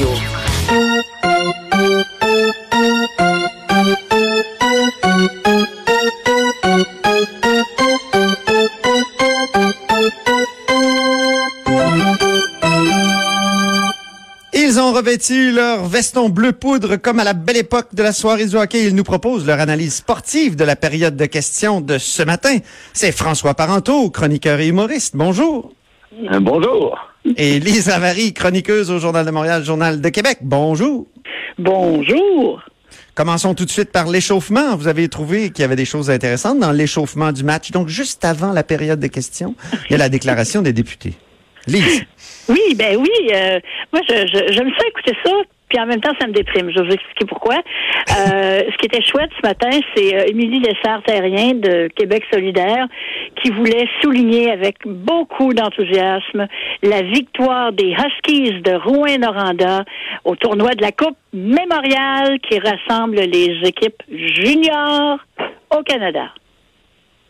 Radio. Ils ont revêtu leur veston bleu poudre comme à la belle époque de la soirée du hockey. Ils nous proposent leur analyse sportive de la période de questions de ce matin. C'est François Parenteau, chroniqueur et humoriste. Bonjour. Euh, bonjour. Et Lise Lavary, chroniqueuse au Journal de Montréal, Journal de Québec. Bonjour. Bonjour. Commençons tout de suite par l'échauffement. Vous avez trouvé qu'il y avait des choses intéressantes dans l'échauffement du match. Donc, juste avant la période de questions, il y a la déclaration des députés. Lise. Oui, ben oui. euh, moi, je, je, j'aime ça écouter ça. Puis en même temps, ça me déprime. Je vais vous expliquer pourquoi. Euh, ce qui était chouette ce matin, c'est euh, Émilie Lessard-Terrien de Québec solidaire qui voulait souligner avec beaucoup d'enthousiasme la victoire des Huskies de Rouen-Noranda au tournoi de la Coupe mémoriale qui rassemble les équipes juniors au Canada.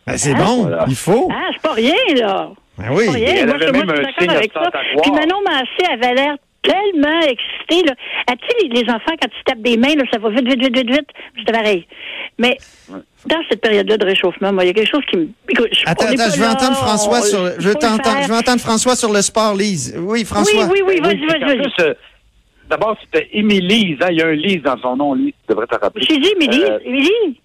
Ben, c'est bon, Voilà. il faut. Ah, c'est pas rien, là. Ben oui. Pas rien. Elle Moi, avait je, même un signe avec ça. Puis Manon Massé avait l'air tellement excitée. Là. Ah, tu sais, les, les enfants, quand ils tapent des mains, là, ça va vite, vite, vite, vite, vite. C'était pareil. Mais dans cette période-là de réchauffement, moi, il y a quelque chose qui me... Écoute, je, Attends, attends, pas je veux là, entendre François on- sur, je je veux entendre François sur le sport, Lise. Oui, François. Oui, oui, oui, vas-y, vas-y, vas-y. euh, D'abord, c'était Émilie. Hein, il y a un Lise dans son nom, Lise. Tu devrais te rappeler. J'ai dit Émilie. Euh, Émilie?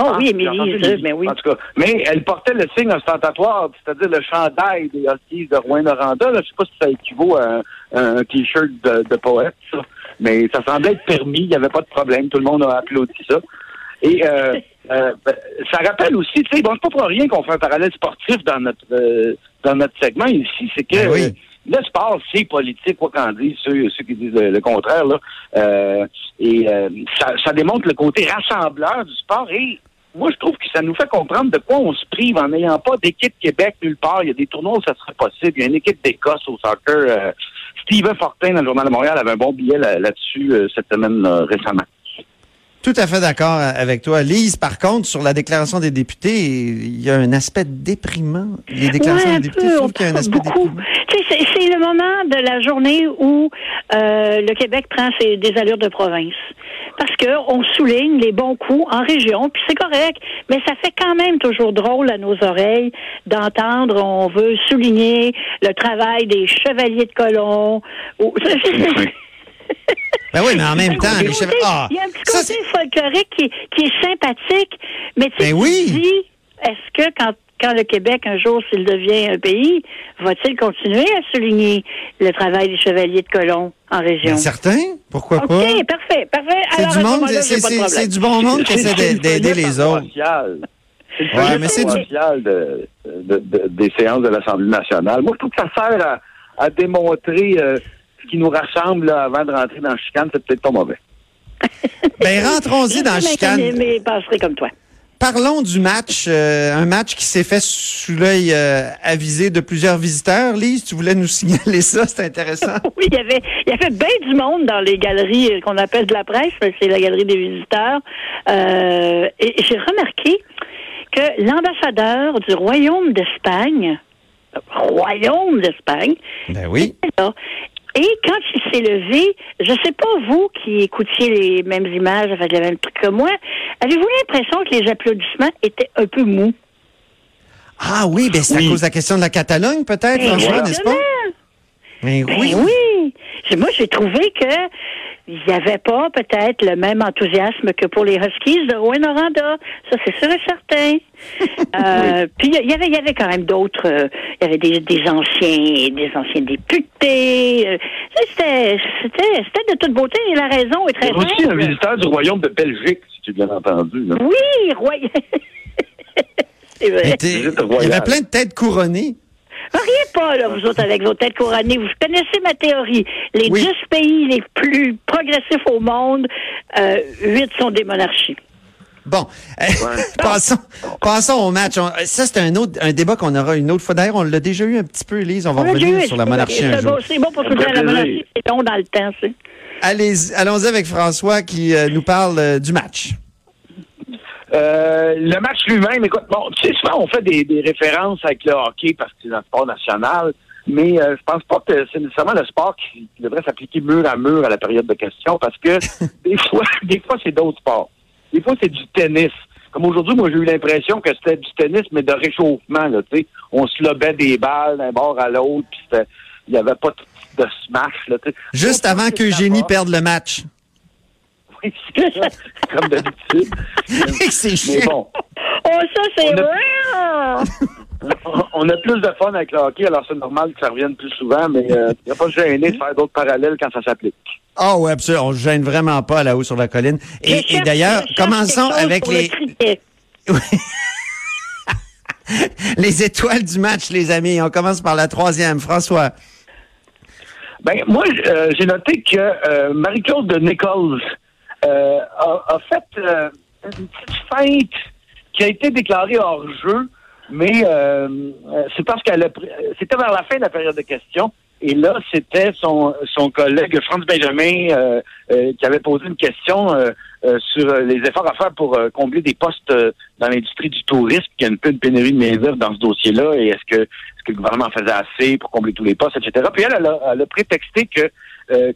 Oh Ah, oui, Émilie, mais oui. En tout cas, mais elle portait le signe ostentatoire, c'est-à-dire le chandail des Huskies de Rouen-Noranda. là. Je sais pas si ça équivaut à un, un T-shirt de, de poète, ça. Mais ça semblait être permis, il n'y avait pas de problème. Tout le monde a applaudi ça. Et euh, euh, ben, ça rappelle aussi, tu sais, bon, c'est pas pour rien qu'on fait un parallèle sportif dans notre euh, dans notre segment ici, c'est que Ben oui. euh, le sport, c'est politique, quoi qu'en disent ceux, ceux qui disent le, le contraire. Là. Euh, et euh, ça, ça démontre le côté rassembleur du sport. Et moi, je trouve que ça nous fait comprendre de quoi on se prive en n'ayant pas d'équipe Québec nulle part. Il y a des tournois où ça serait possible. Il y a une équipe d'Écosse au soccer. Euh, Steven Fortin dans le Journal de Montréal avait un bon billet là- là-dessus euh, cette semaine récemment. Tout à fait d'accord avec toi. Lise, par contre, sur la déclaration des députés, il y a un aspect déprimant. Les déclarations Ouais, des députés, peu, je trouve qu'il y a un aspect beaucoup. déprimant. Tu sais, c'est, le moment de la journée où euh, le Québec prend ses, des allures de province. Parce que on souligne les bons coups en région, puis c'est correct, mais ça fait quand même toujours drôle à nos oreilles d'entendre on veut souligner le travail des chevaliers de colon. ou- Ben oui, mais en même temps, Il y a un les petit chefs... côté- Ah, il y a un petit ça, côté folklorique qui, qui est sympathique, mais tu sais, Ben tu oui. te dis, est-ce que quand, quand le Québec, un jour, s'il devient un pays, va-t-il continuer à souligner le travail des chevaliers de colon en région? ben, certain, pourquoi OK, pas? parfait, parfait. C'est Alors, du monde, c'est du bon monde qui essaie d'aider les autres. C'est Ouais, mais c'est du- de, de- de- des séances de l'Assemblée nationale. Moi, je trouve que ça sert à, à démontrer euh, qui nous rassemble là, avant de rentrer dans le chicane. C'est peut-être pas mauvais. Ben, rentrons-y dans la chicane. Mais, mais passerai comme toi. Parlons du match, euh, un match qui s'est fait sous l'œil euh, avisé de plusieurs visiteurs. Lise, tu voulais nous signaler ça, c'est intéressant. Oui, il y avait, il y avait bien du monde dans les galeries euh, qu'on appelle de la presse, mais c'est la galerie des visiteurs. Euh, et j'ai remarqué que l'ambassadeur du Royaume d'Espagne, Royaume d'Espagne, Ben oui. était là. Et quand il s'est levé, je sais pas vous qui écoutiez les mêmes images, avec le même truc que moi, avez-vous l'impression que les applaudissements étaient un peu mous? Ah oui, ben c'est à cause de la question de la Catalogne, peut-être, Ben, François, n'est-ce pas? exactement. Ben Ben oui. oui. Moi, j'ai trouvé que il n'y avait pas peut-être le même enthousiasme que pour les Huskies de Rouen-Noranda. Ça, c'est sûr et certain. Euh, Puis il y avait, il y avait quand même d'autres. euh, Il y avait des, des anciens, des anciens députés. euh, C'était, c'était, c'était de toute beauté. Et la raison est Il y très a aussi un simple. visiteur du Royaume de Belgique, si tu as bien entendu. là. Oui, Roy. c'est vrai. Mais t'es- Visite Il y avait plein de têtes couronnées. Riez pas, là, vous autres, avec vos têtes couronnées. Vous connaissez ma théorie. Les Oui. 10 pays les plus progressifs au monde, euh, 8 sont des monarchies. Bon, euh, passons, passons au match. On- ça, c'est un autre un débat qu'on aura une autre fois. D'ailleurs, on l'a déjà eu un petit peu, Elise. On va On revenir sur la monarchie un c'est jour. bon- C'est bon pour soutenir la monarchie. C'est long dans le temps, c'est. Allez, allons-y avec François qui euh, nous parle euh, du match. Euh, le match lui-même, écoute, bon, tu sais, souvent on fait des, des références avec le hockey parce que c'est un sport national. mais euh, je pense pas que c'est nécessairement le sport qui, devrait s'appliquer mur à mur à la période de questions, parce que des fois, des fois c'est d'autres sports. Des fois, c'est du tennis. Comme aujourd'hui, moi, j'ai eu l'impression que c'était du tennis, mais de réchauffement. Là, on se lobait des balles d'un bord à l'autre, puis il n'y avait pas de smash. Là, Juste avant qu'Eugénie perde le match. Comme d'habitude. c'est chiant. Bon. Oh, ça, c'est vrai! on a plus de fun avec le hockey, alors c'est normal que ça revienne plus souvent, mais il euh, n'y a pas de gêner de faire d'autres parallèles quand ça s'applique. Ah oh, oui, absolument. On ne gêne vraiment pas là-haut sur la colline. Et, d'ailleurs, commençons avec les... les étoiles du match, les amis. On commence par la troisième. François. Ben, moi, euh, j'ai noté que euh, Marie-Claude de Nichols a, fait une petite feinte qui a été déclarée hors jeu mais euh, euh, c'est parce qu'elle c'était vers la fin de la période de questions. Et là, c'était son, son collègue Franz Benjamin euh, qui avait posé une question sur les efforts à faire pour combler des postes dans l'industrie du tourisme, qui a un peu une pénurie de main-d'œuvre dans ce dossier-là, et est-ce que, est-ce que le gouvernement faisait assez pour combler tous les postes, etc. Puis elle a prétexté que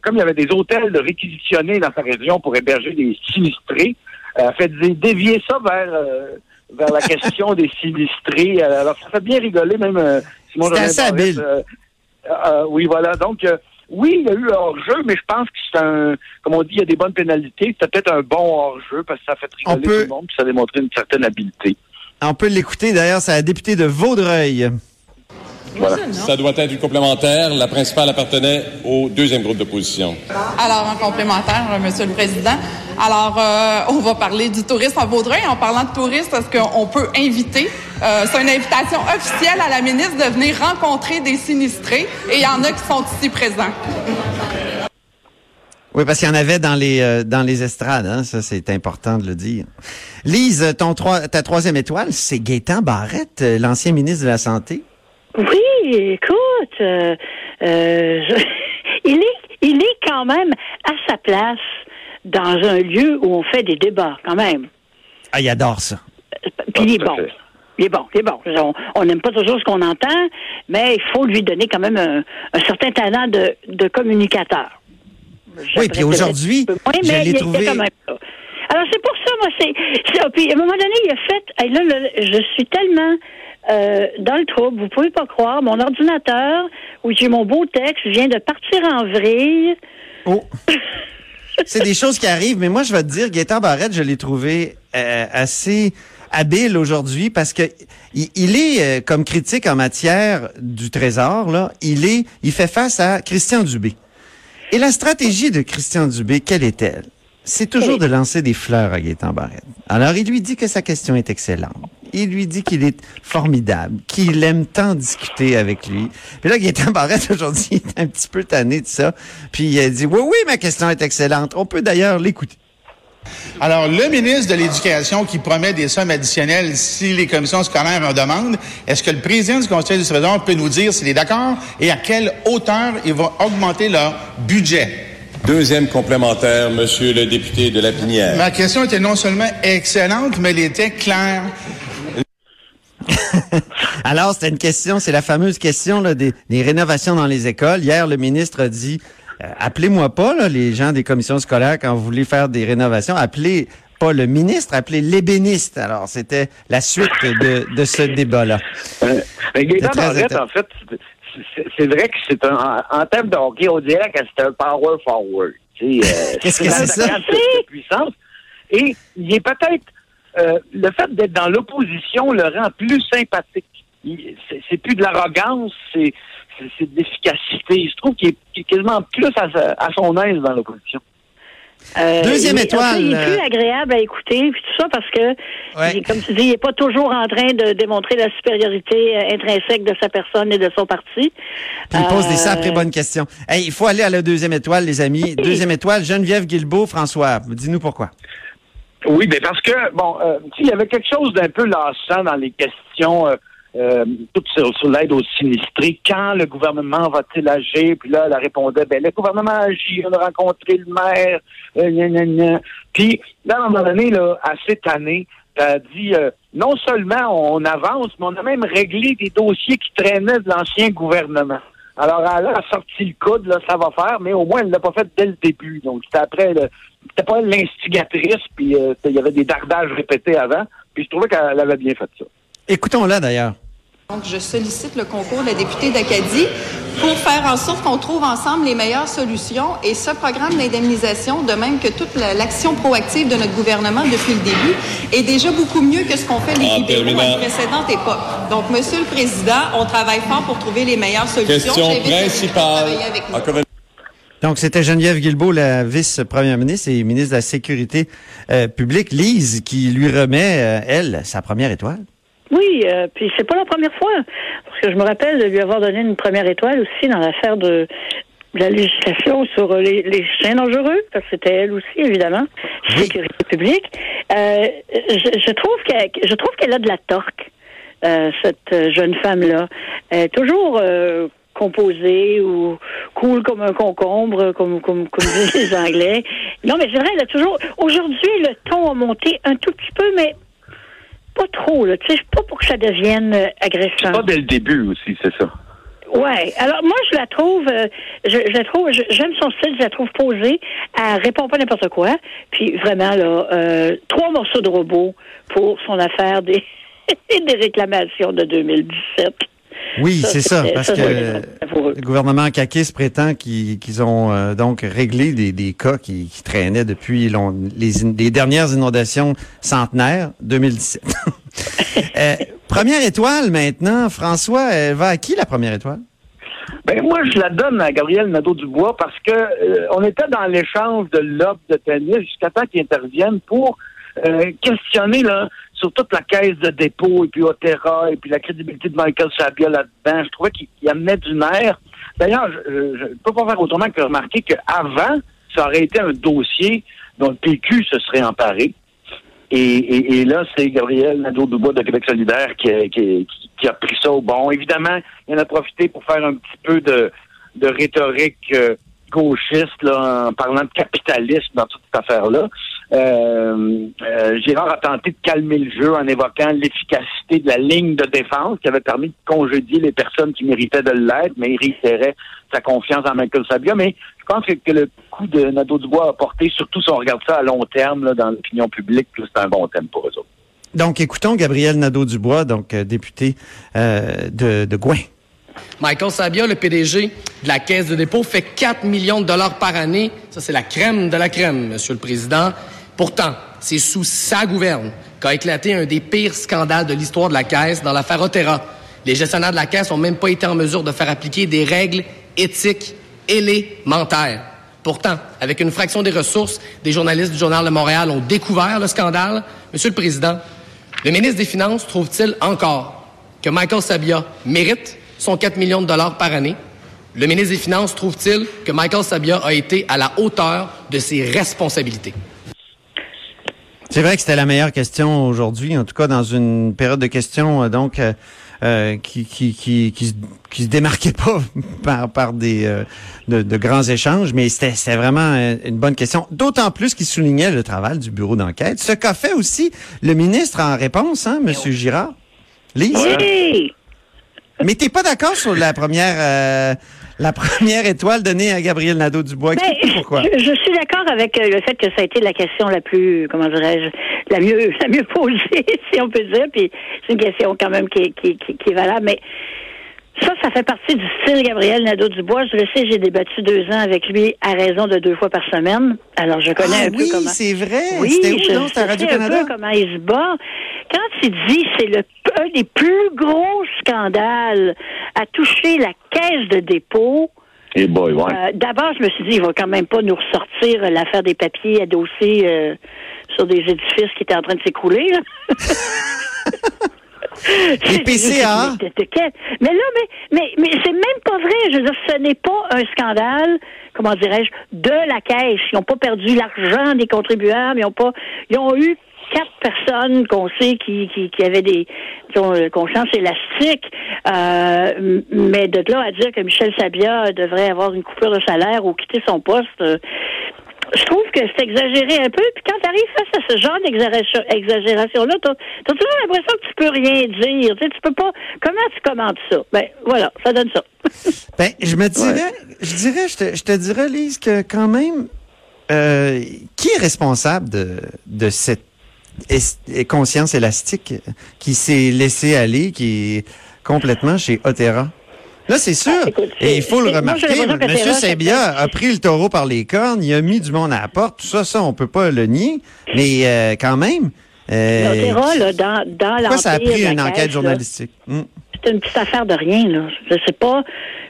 comme il y avait des hôtels réquisitionnés dans sa région pour héberger des sinistrés, elle a fait dévier ça vers vers la question des sinistrés. Alors, ça fait bien rigoler, même euh, Simon C'est assez habile. Euh, euh, oui, voilà. Donc, oui, il y a eu hors-jeu, mais je pense que c'est un, comme on dit, il y a des bonnes pénalités. C'était peut-être un bon hors-jeu parce que ça fait rigoler tout le monde, puis ça a démontré une certaine habileté. On peut l'écouter, d'ailleurs, c'est la députée de Vaudreuil. Ça doit être une complémentaire. La principale appartenait au deuxième groupe d'opposition. Alors, en complémentaire, euh, Monsieur le Président. Alors, euh, on va parler du tourisme à Vaudreuil. En parlant de tourisme, est-ce qu'on peut inviter, euh, c'est une invitation officielle à la ministre de venir rencontrer des sinistrés? Et il y en a qui sont ici présents. Oui, parce qu'il y en avait dans les dans les estrades, hein? ça c'est important de le dire. Lise, ton ta troisième étoile, c'est Gaétan Barrette, l'ancien ministre de la Santé. Oui, écoute, euh, euh il est, il est quand même à sa place dans un lieu où on fait des débats, quand même. Ah, il adore ça. Puis il est bon. Il est bon, il est bon. On n'aime pas toujours ce qu'on entend, mais il faut lui donner quand même un, certain talent de, de communicateur. Oui, puis aujourd'hui, je l'ai trouvé... Alors c'est pour ça, moi, c'est. Puis à un moment donné, il a fait. là, je suis tellement euh, dans le trouble. Vous pouvez pas croire. Mon ordinateur, où j'ai mon beau texte, vient de partir en vrille. Oh. C'est des choses qui arrivent, mais moi, je vais te dire, Gaëtan Barrette, je l'ai trouvé euh, assez habile aujourd'hui parce que il, est euh, comme critique en matière du trésor là, il est il fait face à Christian Dubé. Et la stratégie de Christian Dubé, quelle est-elle? C'est toujours de lancer des fleurs à Gaëtan Barrette. Alors il lui dit que sa question est excellente il lui dit qu'il est formidable, qu'il aime tant discuter avec lui. Puis là, Gaëtan Barrette, aujourd'hui, il est un petit peu tanné de ça. Puis il a dit, oui, oui, ma question est excellente. On peut d'ailleurs l'écouter. Alors, le ministre de l'Éducation qui promet des sommes additionnelles si les commissions scolaires en demandent, est-ce que le président du Conseil du Trésor peut nous dire s'il est d'accord et à quelle hauteur il va augmenter leur budget? Deuxième complémentaire, monsieur le député de la Pinière. Ma question était non seulement excellente, mais elle était claire. Alors, c'était une question, c'est la fameuse question des, rénovations dans les écoles. Hier, le ministre a dit, euh, appelez-moi pas les gens des commissions scolaires quand vous voulez faire des rénovations, appelez pas le ministre, appelez l'ébéniste. Alors, c'était la suite de, ce débat-là. Euh, en fait, c'est vrai que c'est un, en, termes de hockey, on dirait que c'est un power forward. Euh, Qu'est-ce que c'est ça? puissance. Et il est peut-être euh, le fait d'être dans l'opposition le rend plus sympathique. C'est plus de l'arrogance, c'est de l'efficacité. Je trouve qu'il est, quasiment plus à, son aise dans l'opposition. Euh, Deuxième étoile. Il est plus euh, agréable à écouter, puis tout ça, parce que, comme tu dis, il n'est pas toujours en train de démontrer la supériorité intrinsèque de sa personne et de son parti. Puis il pose des sacrées bonnes questions. il faut aller à la deuxième étoile, les amis. Deuxième étoile, Geneviève Guilbeault, François. Dis-nous pourquoi. Oui, mais parce que, bon, euh, il y avait quelque chose d'un peu lassant dans les questions, euh, euh toutes sur, l'aide aux sinistrés. Quand le gouvernement va-t-il agir? Puis là, elle répondait, ben, le gouvernement agit, on a rencontré le maire, euh, Puis, là, à un moment donné, là, à cette année, a dit, euh, non seulement on avance, mais on a même réglé des dossiers qui traînaient de l'ancien gouvernement. Alors, elle a sorti le coude, là, ça va faire, mais au moins, elle ne l'a pas fait dès le début. Donc, c'était après, c'était pas l'instigatrice, puis euh, il y avait des dardages répétés avant, puis je trouvais qu'elle avait bien fait ça. Écoutons-la, d'ailleurs. Donc, je sollicite le concours de la députée d'Acadie pour faire en sorte qu'on trouve ensemble les meilleures solutions. Et ce programme d'indemnisation, de même que toute l'action proactive de notre gouvernement depuis le début, est déjà beaucoup mieux que ce qu'ont fait les libéraux à la précédente époque. Donc, Monsieur le Président, on travaille fort pour trouver les meilleures solutions. Question principale. Donc, c'était Geneviève Guilbeault, la vice-première ministre et ministre de la Sécurité euh, publique, Lise, qui lui remet, euh, elle, sa première étoile. Oui, euh, puis c'est pas la première fois, parce que je me rappelle de lui avoir donné une première étoile aussi dans l'affaire de, la législation sur les, chiens dangereux, parce que c'était elle aussi, évidemment, sécurité publique. Euh, je, trouve qu'elle, je trouve qu'elle a de la torque, euh, cette jeune femme-là. Elle est toujours euh, composée ou cool comme un concombre, comme, comme, comme disent les Anglais. Non, mais c'est vrai, elle a toujours. Aujourd'hui, le ton a monté un tout petit peu, mais pas trop, là. Tu sais, pas pour que ça devienne euh, agressant. Pas dès le début aussi, c'est ça. Ouais. Alors moi, je la trouve, euh, je, la trouve, j'aime son style, je la trouve posée. Elle répond pas n'importe quoi. Puis vraiment là, euh, trois morceaux de robot pour son affaire des des réclamations de 2017. Oui, c'est ça, parce que le gouvernement Kakis prétend qu'ils ont euh, donc réglé des, des cas qui, qui, traînaient depuis les, les, dernières inondations centenaires 2017. euh, première étoile maintenant, François, elle va à qui la première étoile? Ben moi, je la donne à Gabriel Nadeau-Dubois parce que euh, on était dans l'échange de l'offre de tennis jusqu'à temps qu'il intervienne pour euh, questionner là, sur toute la caisse de dépôt et puis Otera et puis la crédibilité de Michael Sabia là-dedans. Je trouvais qu'il amenait du nerf. D'ailleurs, je ne peux pas faire autrement que remarquer qu'avant, ça aurait été un dossier dont le PQ se serait emparé. Et, là, c'est Gabriel Nadeau-Dubois de Québec solidaire qui a, pris ça au bon. Évidemment, il en a profité pour faire un petit peu de, rhétorique euh, gauchiste là, en parlant de capitalisme dans toute cette affaire-là. Euh, euh, Girard a tenté de calmer le jeu en évoquant l'efficacité de la ligne de défense qui avait permis de congédier les personnes qui méritaient de l'être, mais il réitérait sa confiance en Michael Sabia. Mais je pense que, le coup de Nadeau-Dubois a porté, surtout si on regarde ça à long terme là, dans l'opinion publique, c'est un bon thème pour eux autres. Donc, écoutons Gabriel Nadeau-Dubois, donc euh, député euh, de, de Gouin. Michael Sabia, le PDG de la Caisse de dépôt, fait 4 millions de dollars par année. Ça, c'est la crème de la crème, Monsieur le Président. Pourtant, c'est sous sa gouverne qu'a éclaté un des pires scandales de l'histoire de la Caisse dans l'affaire Otera. Les gestionnaires de la Caisse n'ont même pas été en mesure de faire appliquer des règles éthiques élémentaires. Pourtant, avec une fraction des ressources, des journalistes du Journal de Montréal ont découvert le scandale. Monsieur le Président, le ministre des Finances trouve-t-il encore que Michael Sabia mérite son 4 millions de dollars par année? Le ministre des Finances trouve-t-il que Michael Sabia a été à la hauteur de ses responsabilités? C'est vrai que c'était la meilleure question aujourd'hui, en tout cas dans une période de questions euh, donc euh, euh, qui, qui, qui, qui, qui, se démarquait pas par, par des de, de, grands échanges, mais c'était vraiment une bonne question. D'autant plus qu'il soulignait le travail du bureau d'enquête. Ce qu'a fait aussi le ministre en réponse, hein, Monsieur Girard? Lise? Oui. Mais t'es pas d'accord sur la première la première étoile donnée à Gabriel Nadeau-Dubois. pourquoi. Je, je suis d'accord avec euh, le fait que ça a été la question la plus, comment dirais-je, la mieux, la mieux posée, si on peut dire. Puis c'est une question quand même qui, qui, qui, qui est valable. Mais ça, ça fait partie du style Gabriel Nadeau-Dubois. Je le sais, j'ai débattu deux ans avec lui à raison de deux fois par semaine. Alors, je connais ah un peu comment... c'est vrai. Oui, je, non? C'était Radio-Canada? un peu comment il se bat. Quand il dit c'est le un des plus gros scandales à toucher la caisse de dépôt, hey boy, ouais. euh, d'abord, je me suis dit, il va quand même pas nous ressortir l'affaire des papiers adossés euh, sur des édifices qui étaient en train de s'écrouler. Les PCA. Mais là, mais, mais, mais c'est même pas vrai. Je veux dire, ce n'est pas un scandale, comment dirais-je, de la caisse. Ils n'ont pas perdu l'argent des contribuables. Ils ont pas, ils ont eu quatre personnes qu'on sait qui, qui, qui avaient des qui ont euh, conscience élastique, euh, mais de là à dire que Michel Sabia devrait avoir une coupure de salaire ou quitter son poste, euh, je trouve que c'est exagéré un peu. Puis quand tu arrives face à ce genre d'exagération-là, tu as, toujours l'impression que tu peux rien dire. Tu, sais, tu peux pas. Comment tu commentes ça? Ben, voilà, ça donne ça. ben, je me dirais, je dirais, je te, je te dirais, Lise, que quand même, euh, qui est responsable de, de cette conscience élastique qui s'est laissé aller, qui est complètement chez Otera? Là, c'est sûr. Ah, et il faut le remarquer. M. Sabia a pris le taureau par les cornes, il a mis du monde à la porte. Tout ça, ça, on peut pas le nier. Mais euh, quand même. Euh, là, dans, dans Pourquoi ça a pris une enquête journalistique? Hmm. C'est une petite affaire de rien, là. Je sais pas.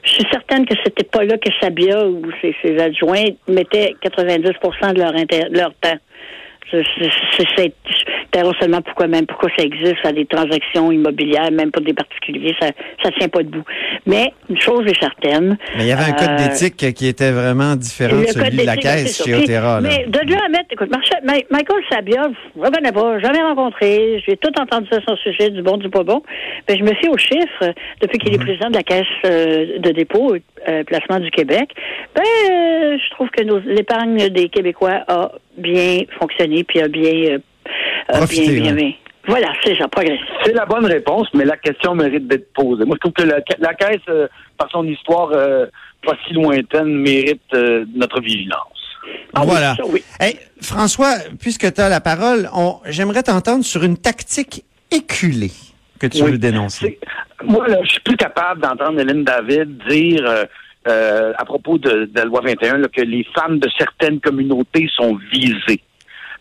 Je suis certaine que c'était pas là que Sabia ou ses, ses adjoints mettaient 90 de leur, de leur temps. C'est seulement pourquoi même pourquoi ça existe à des transactions immobilières, même pour des particuliers, ça ça tient pas debout. Mais une chose est certaine. Mais il y avait un code euh, d'éthique qui était vraiment différent de celui de la caisse chez Otera. Mais de là à mettre, écoute, Michael Sabia, je ne connais pas, jamais rencontré, j'ai tout entendu ça son sujet, du bon, du pas bon. Mais je me fie aux chiffres depuis qu'il est mhm. président de la caisse euh, de dépôt euh, placement du Québec. Ben, je trouve que l'épargne des Québécois a bien fonctionné puis a bien, euh, bien, bien, Voilà, c'est ça, progresse. C'est la bonne réponse, mais la question mérite d'être posée. Moi, je trouve que la, Caisse, euh, par son histoire euh, pas si lointaine, mérite notre vigilance. Ah voilà. François, puisque tu as la parole, j'aimerais t'entendre sur une tactique éculée que tu veux dénoncer. Moi, là, je suis plus capable d'entendre Hélène David dire euh, à propos de, la loi 21 que les femmes de certaines communautés sont visées.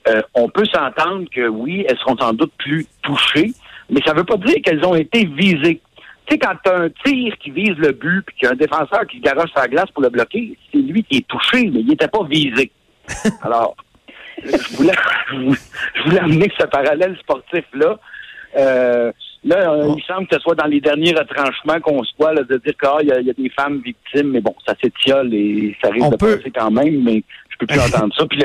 Euh, on peut s'entendre que oui, elles seront sans doute plus touchées, mais ça ne veut pas dire qu'elles ont été visées. Tu sais, quand tu as un tir qui vise le but, puis qu'il y a un défenseur qui garoche sa glace pour le bloquer, c'est lui qui est touché, mais il n'était pas visé. Alors, je voulais, je voulais amener ce parallèle sportif-là. Euh, Là, euh, il semble que ce soit dans les derniers retranchements qu'on se voit, de dire qu'il ah, y, a des femmes victimes, mais bon, ça s'étiole et ça risque de passer quand même, mais je peux plus entendre ça. Puis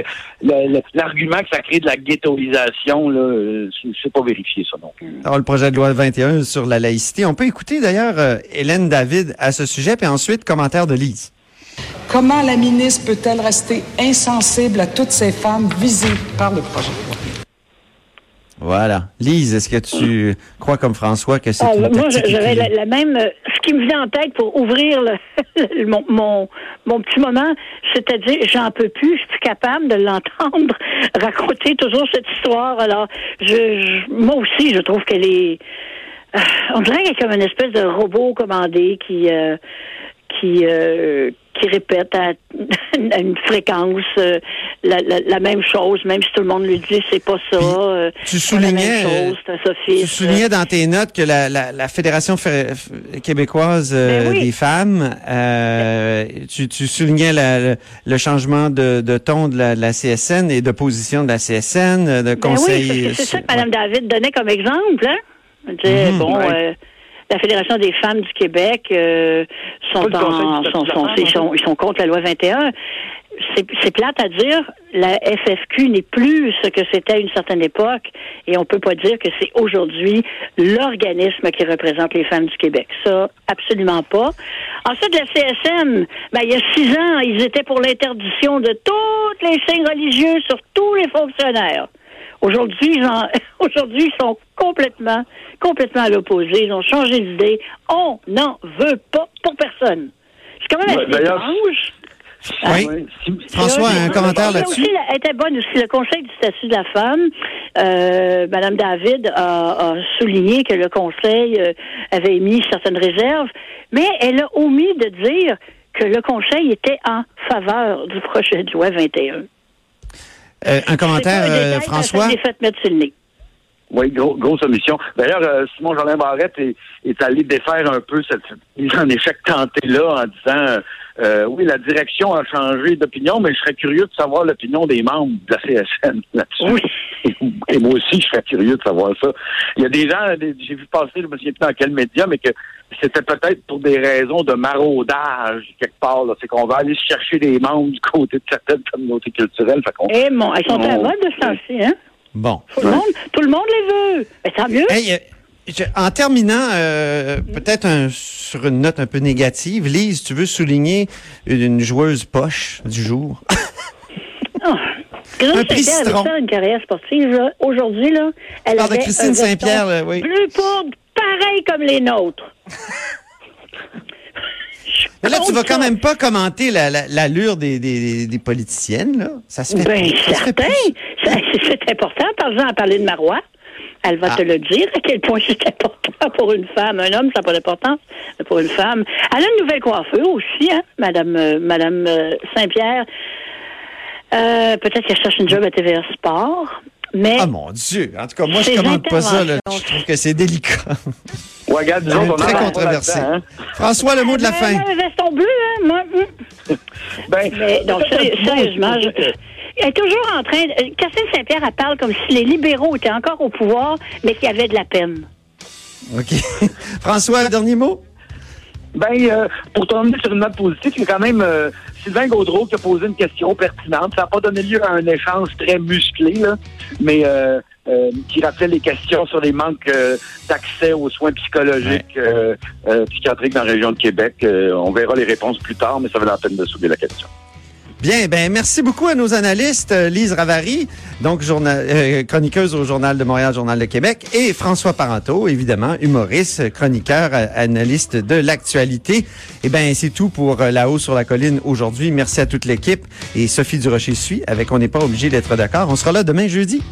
l'argument que ça crée de la ghettoisation, là, euh, c'est pas vérifié, ça non Alors, le projet de loi 21 sur la laïcité, on peut écouter d'ailleurs euh, Hélène David à ce sujet, puis ensuite, commentaire de Lise. Comment la ministre peut-elle rester insensible à toutes ces femmes visées par le projet de loi? Voilà. Lise, est-ce que tu crois comme François que c'est ah, une Moi, j'avais la, même... Euh, ce qui me vient en tête pour ouvrir mon, mon, petit moment, c'est-à-dire, j'en peux plus, je suis plus capable de l'entendre raconter toujours cette histoire. Alors, je, moi aussi, je trouve qu'elle est... Euh, on dirait qu'elle est comme une espèce de robot commandé qui... Euh, qui qui répète à, une fréquence euh, la, même chose, même si tout le monde lui dit c'est pas ça. Euh, tu soulignais, tu soulignais dans tes notes que la, la, Fédération québécoise euh, ben des femmes, tu, tu, soulignais le, changement de, de ton de la, CSN et de position de la CSN, de conseil. Ben oui, c'est ça que Mme David donnait comme exemple. Hein? Mhm. bon, la Fédération des femmes du Québec euh, sont, en, sont, sont, ils sont, ils sont contre la loi 21 c'est plate à dire, la FFQ n'est plus ce que c'était à une certaine époque et on peut pas dire que c'est aujourd'hui l'organisme qui représente les femmes du Québec. Ça, absolument pas. Ensuite, la CSN, ben, il y a six ans, ils étaient pour l'interdiction de tous les signes religieux sur tous les fonctionnaires. Aujourd'hui, aujourd'hui, ils sont complètement, complètement à l'opposé. Ils ont changé d'idée. On n'en veut pas pour personne. C'est quand même assez étrange. Oui. François, un commentaire là-dessus? Elle était bonne aussi. Le Conseil du statut de la femme, euh, Madame David a, souligné que le Conseil euh, avait émis certaines réserves, mais elle a omis de dire que le Conseil était en faveur du projet de loi 21. Euh, un commentaire, euh, François? Oui, grosse omission. D'ailleurs, euh, Simon Jolin Barrette est, est, allé défaire un peu cette mise en échec tentée-là en disant euh, oui, la direction a changé d'opinion, mais je serais curieux de savoir l'opinion des membres de la CSN là-dessus. Oui. Et moi aussi, je serais curieux de savoir ça. Il y a des gens, j'ai vu passer, je me souviens plus dans quel média, mais que c'était peut-être pour des raisons de maraudage quelque part. C'est qu'on va aller chercher des membres du côté de certaines communautés culturelles. Fait eh mon, elles sont à mode de ce hein? Bon. Tout le, monde, tout le monde les veut. Mais tant mieux. Euh, en terminant, euh, peut-être sur une note un peu négative, Lise, tu veux souligner une, joueuse poche du jour? Oh. Un avait fait une carrière sportive. là. Aujourd'hui, là, elle avait Christine un Saint-Pierre, là, oui. Bleu poudre, pareil comme les nôtres. Mais là, tu vas quand même pas commenter la- la- l'allure des, des, des politiciennes, là. Ça se fait Ben, ça certain. C'est important. Par exemple, à parler de Marois. Elle va Ah. te le dire à quel point c'est important pour une femme. Un homme, ça n'a pas d'importance, mais pour une femme. Elle a une nouvelle coiffure aussi, hein, Madame, euh, Madame euh, Saint-Pierre. Euh, Peut-être qu'elle cherche une job à TVA Sport, mais Ah mon Dieu. En tout cas, moi, je Ces commande pas ça. Là. Je trouve que c'est délicat. Ouais, regarde, autres, on Très controversé. hein. François, le mot de la Ben, fin. un veston bleu, hein, moi. hum. Ben, Mais mot, sérieusement, je- elle est toujours en train. de- Christine Saint-Pierre, elle parle comme si les libéraux étaient encore au pouvoir, mais qu'il y avait de la peine. OK. François, un dernier mot? Ben, euh, pour terminer sur une note positive, il y a quand même euh, Sylvain Gaudreau qui a posé une question pertinente. Ça n'a pas donné lieu à un échange très musclé, là, mais euh, euh, qui rappelait les questions sur les manques euh, d'accès aux soins psychologiques psychiatriques dans la région de Québec. On verra les réponses plus tard, mais ça valait la peine de soulever la question. Bien, ben merci beaucoup à nos analystes, euh, Lise Ravary, donc euh, chroniqueuse au Journal de Montréal, Journal de Québec, et François Parenteau, évidemment, humoriste, chroniqueur, euh, analyste de l'actualité. Eh ben c'est tout pour euh, La Haut sur la colline aujourd'hui. Merci à toute l'équipe et Sophie Durocher suit avec On n'est pas obligé d'être d'accord. On sera là demain jeudi.